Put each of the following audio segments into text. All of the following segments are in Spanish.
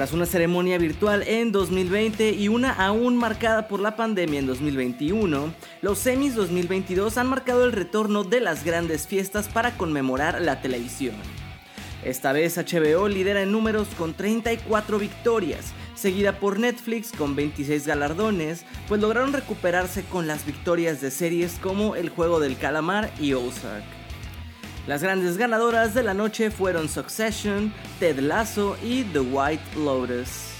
Tras una ceremonia virtual en 2020 y una aún marcada por la pandemia en 2021, los semis 2022 han marcado el retorno de las grandes fiestas para conmemorar la televisión. Esta vez HBO lidera en números con 34 victorias, seguida por Netflix con 26 galardones, pues lograron recuperarse con las victorias de series como El Juego del Calamar y Ozark. Las grandes ganadoras de la noche fueron Succession, Ted Lasso y The White Lotus.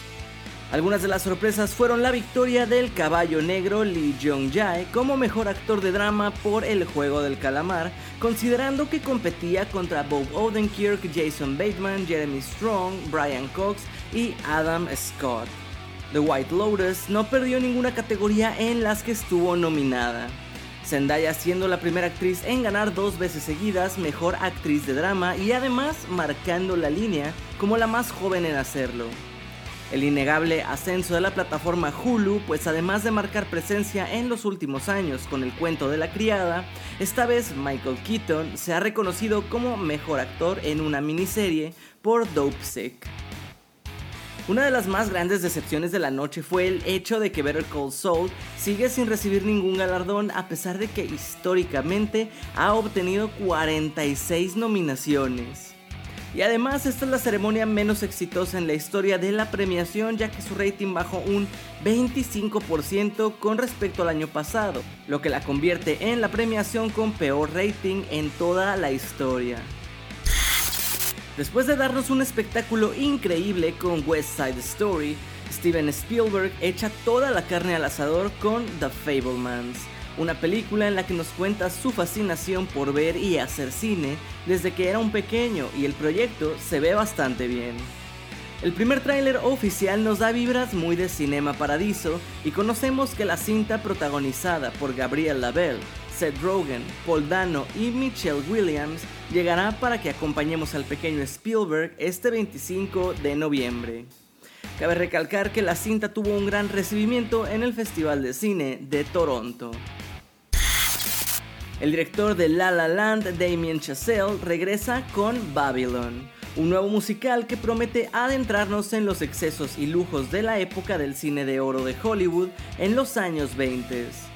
Algunas de las sorpresas fueron la victoria del caballo negro Lee Jong-jae como mejor actor de drama por El Juego del Calamar, considerando que competía contra Bob Odenkirk, Jason Bateman, Jeremy Strong, Brian Cox y Adam Scott. The White Lotus no perdió ninguna categoría en las que estuvo nominada. Zendaya siendo la primera actriz en ganar dos veces seguidas Mejor Actriz de Drama y además marcando la línea como la más joven en hacerlo. El innegable ascenso de la plataforma Hulu, pues además de marcar presencia en los últimos años con el cuento de la criada, esta vez Michael Keaton se ha reconocido como mejor actor en una miniserie por Dope Sick. Una de las más grandes decepciones de la noche fue el hecho de que Better Call Saul sigue sin recibir ningún galardón a pesar de que históricamente ha obtenido 46 nominaciones. Y además esta es la ceremonia menos exitosa en la historia de la premiación ya que su rating bajó un 25% con respecto al año pasado, lo que la convierte en la premiación con peor rating en toda la historia. Después de darnos un espectáculo increíble con West Side Story, Steven Spielberg echa toda la carne al asador con The Fablemans, una película en la que nos cuenta su fascinación por ver y hacer cine desde que era un pequeño y el proyecto se ve bastante bien. El primer tráiler oficial nos da vibras muy de Cinema Paradiso y conocemos que la cinta protagonizada por Gabriel Lavelle, Seth Rogen, Paul Dano y Michelle Williams llegará para que acompañemos al pequeño Spielberg este 25 de noviembre. Cabe recalcar que la cinta tuvo un gran recibimiento en el Festival de Cine de Toronto. El director de La La Land, Damien Chazelle, regresa con Babylon, un nuevo musical que promete adentrarnos en los excesos y lujos de la época del cine de oro de Hollywood en los años 20.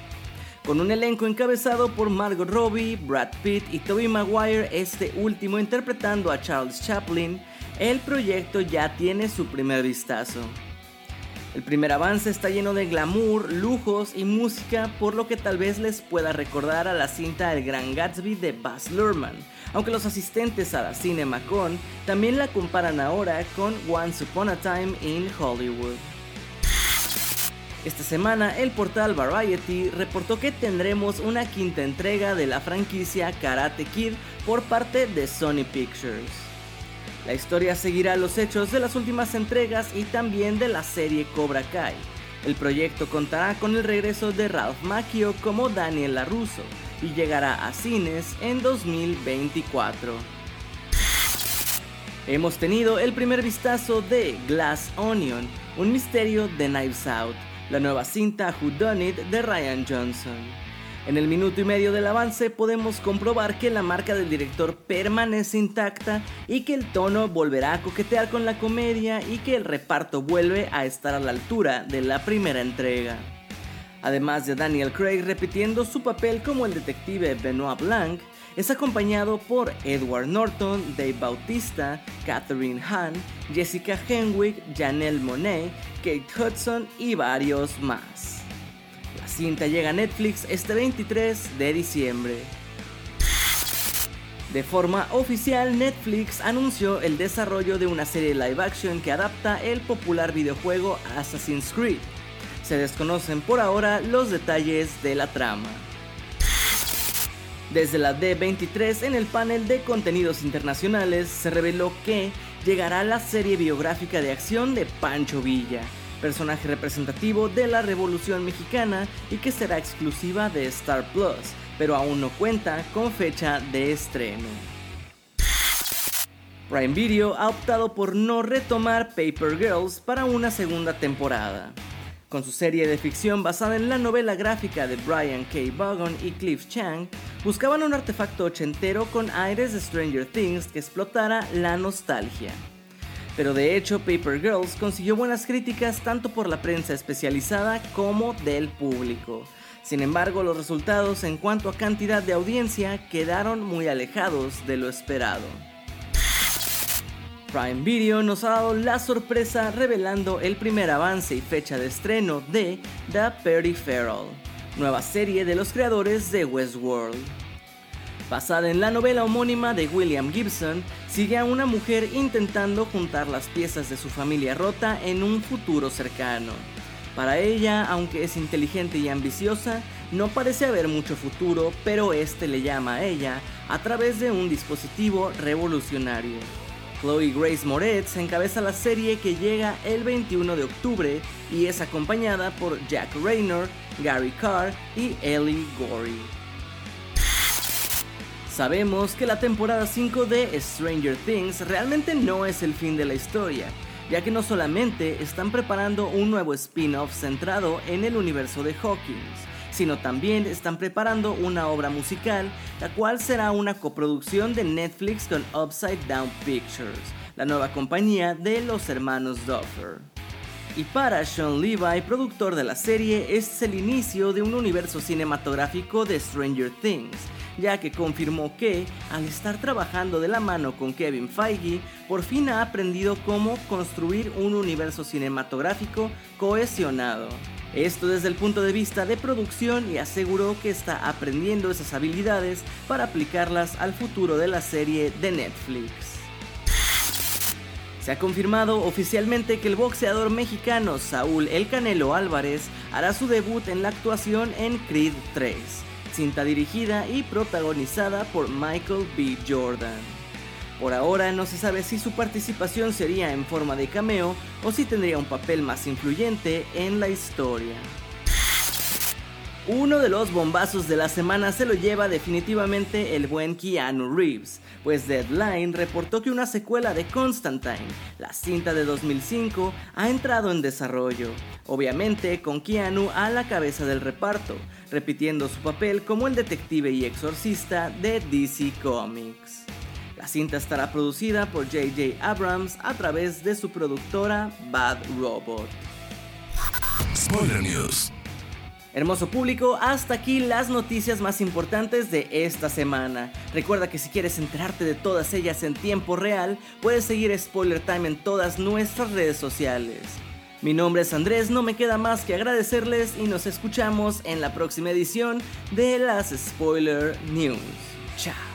Con un elenco encabezado por Margot Robbie, Brad Pitt y Tobey Maguire, este último interpretando a Charles Chaplin, el proyecto ya tiene su primer vistazo. El primer avance está lleno de glamour, lujos y música, por lo que tal vez les pueda recordar a la cinta El Gran Gatsby de Baz Luhrmann, aunque los asistentes a la CinemaCon también la comparan ahora con Once Upon a Time in Hollywood. Esta semana el portal Variety reportó que tendremos una quinta entrega de la franquicia Karate Kid por parte de Sony Pictures. La historia seguirá los hechos de las últimas entregas y también de la serie Cobra Kai. El proyecto contará con el regreso de Ralph Macchio como Daniel LaRusso y llegará a cines en 2024. Hemos tenido el primer vistazo de Glass Onion, un misterio de Knives Out, la nueva cinta Who Done It de Ryan Johnson. En el minuto y medio del avance podemos comprobar que la marca del director permanece intacta y que el tono volverá a coquetear con la comedia y que el reparto vuelve a estar a la altura de la primera entrega. Además de Daniel Craig repitiendo su papel como el detective Benoit Blanc, es acompañado por Edward Norton, Dave Bautista, Catherine Hahn, Jessica Henwick, Janelle Monet, Kate Hudson y varios más. La cinta llega a Netflix este 23 de diciembre. De forma oficial, Netflix anunció el desarrollo de una serie live action que adapta el popular videojuego Assassin's Creed. Se desconocen por ahora los detalles de la trama. Desde la D23 en el panel de contenidos internacionales se reveló que llegará la serie biográfica de acción de Pancho Villa, personaje representativo de la Revolución Mexicana y que será exclusiva de Star Plus, pero aún no cuenta con fecha de estreno. Prime Video ha optado por no retomar Paper Girls para una segunda temporada. Con su serie de ficción basada en la novela gráfica de Brian K. Vaughan y Cliff Chang, buscaban un artefacto ochentero con aires de Stranger Things que explotara la nostalgia. Pero de hecho, Paper Girls consiguió buenas críticas tanto por la prensa especializada como del público. Sin embargo, los resultados en cuanto a cantidad de audiencia quedaron muy alejados de lo esperado. Prime Video nos ha dado la sorpresa revelando el primer avance y fecha de estreno de The Peripheral, nueva serie de los creadores de Westworld. Basada en la novela homónima de William Gibson, sigue a una mujer intentando juntar las piezas de su familia rota en un futuro cercano. Para ella, aunque es inteligente y ambiciosa, no parece haber mucho futuro, pero este le llama a ella a través de un dispositivo revolucionario. Chloe Grace Moretz encabeza la serie que llega el 21 de octubre y es acompañada por Jack Raynor, Gary Carr y Ellie Gorey. Sabemos que la temporada 5 de Stranger Things realmente no es el fin de la historia, ya que no solamente están preparando un nuevo spin-off centrado en el universo de Hawkins, sino también están preparando una obra musical, la cual será una coproducción de Netflix con Upside Down Pictures, la nueva compañía de los hermanos Duffer. Y para Sean Levi, productor de la serie, es el inicio de un universo cinematográfico de Stranger Things, ya que confirmó que, al estar trabajando de la mano con Kevin Feige, por fin ha aprendido cómo construir un universo cinematográfico cohesionado. Esto desde el punto de vista de producción y aseguró que está aprendiendo esas habilidades para aplicarlas al futuro de la serie de Netflix. Se ha confirmado oficialmente que el boxeador mexicano Saúl El Canelo Álvarez hará su debut en la actuación en Creed 3, cinta dirigida y protagonizada por Michael B. Jordan. Por ahora no se sabe si su participación sería en forma de cameo o si tendría un papel más influyente en la historia. Uno de los bombazos de la semana se lo lleva definitivamente el buen Keanu Reeves, pues Deadline reportó que una secuela de Constantine, la cinta de 2005, ha entrado en desarrollo, obviamente con Keanu a la cabeza del reparto, repitiendo su papel como el detective y exorcista de DC Comics. La cinta estará producida por J.J. Abrams a través de su productora Bad Robot. Spoiler News. Hermoso público, hasta aquí las noticias más importantes de esta semana. Recuerda que si quieres enterarte de todas ellas en tiempo real, puedes seguir Spoiler Time en todas nuestras redes sociales. Mi nombre es Andrés, no me queda más que agradecerles y nos escuchamos en la próxima edición de las Spoiler News. Chao.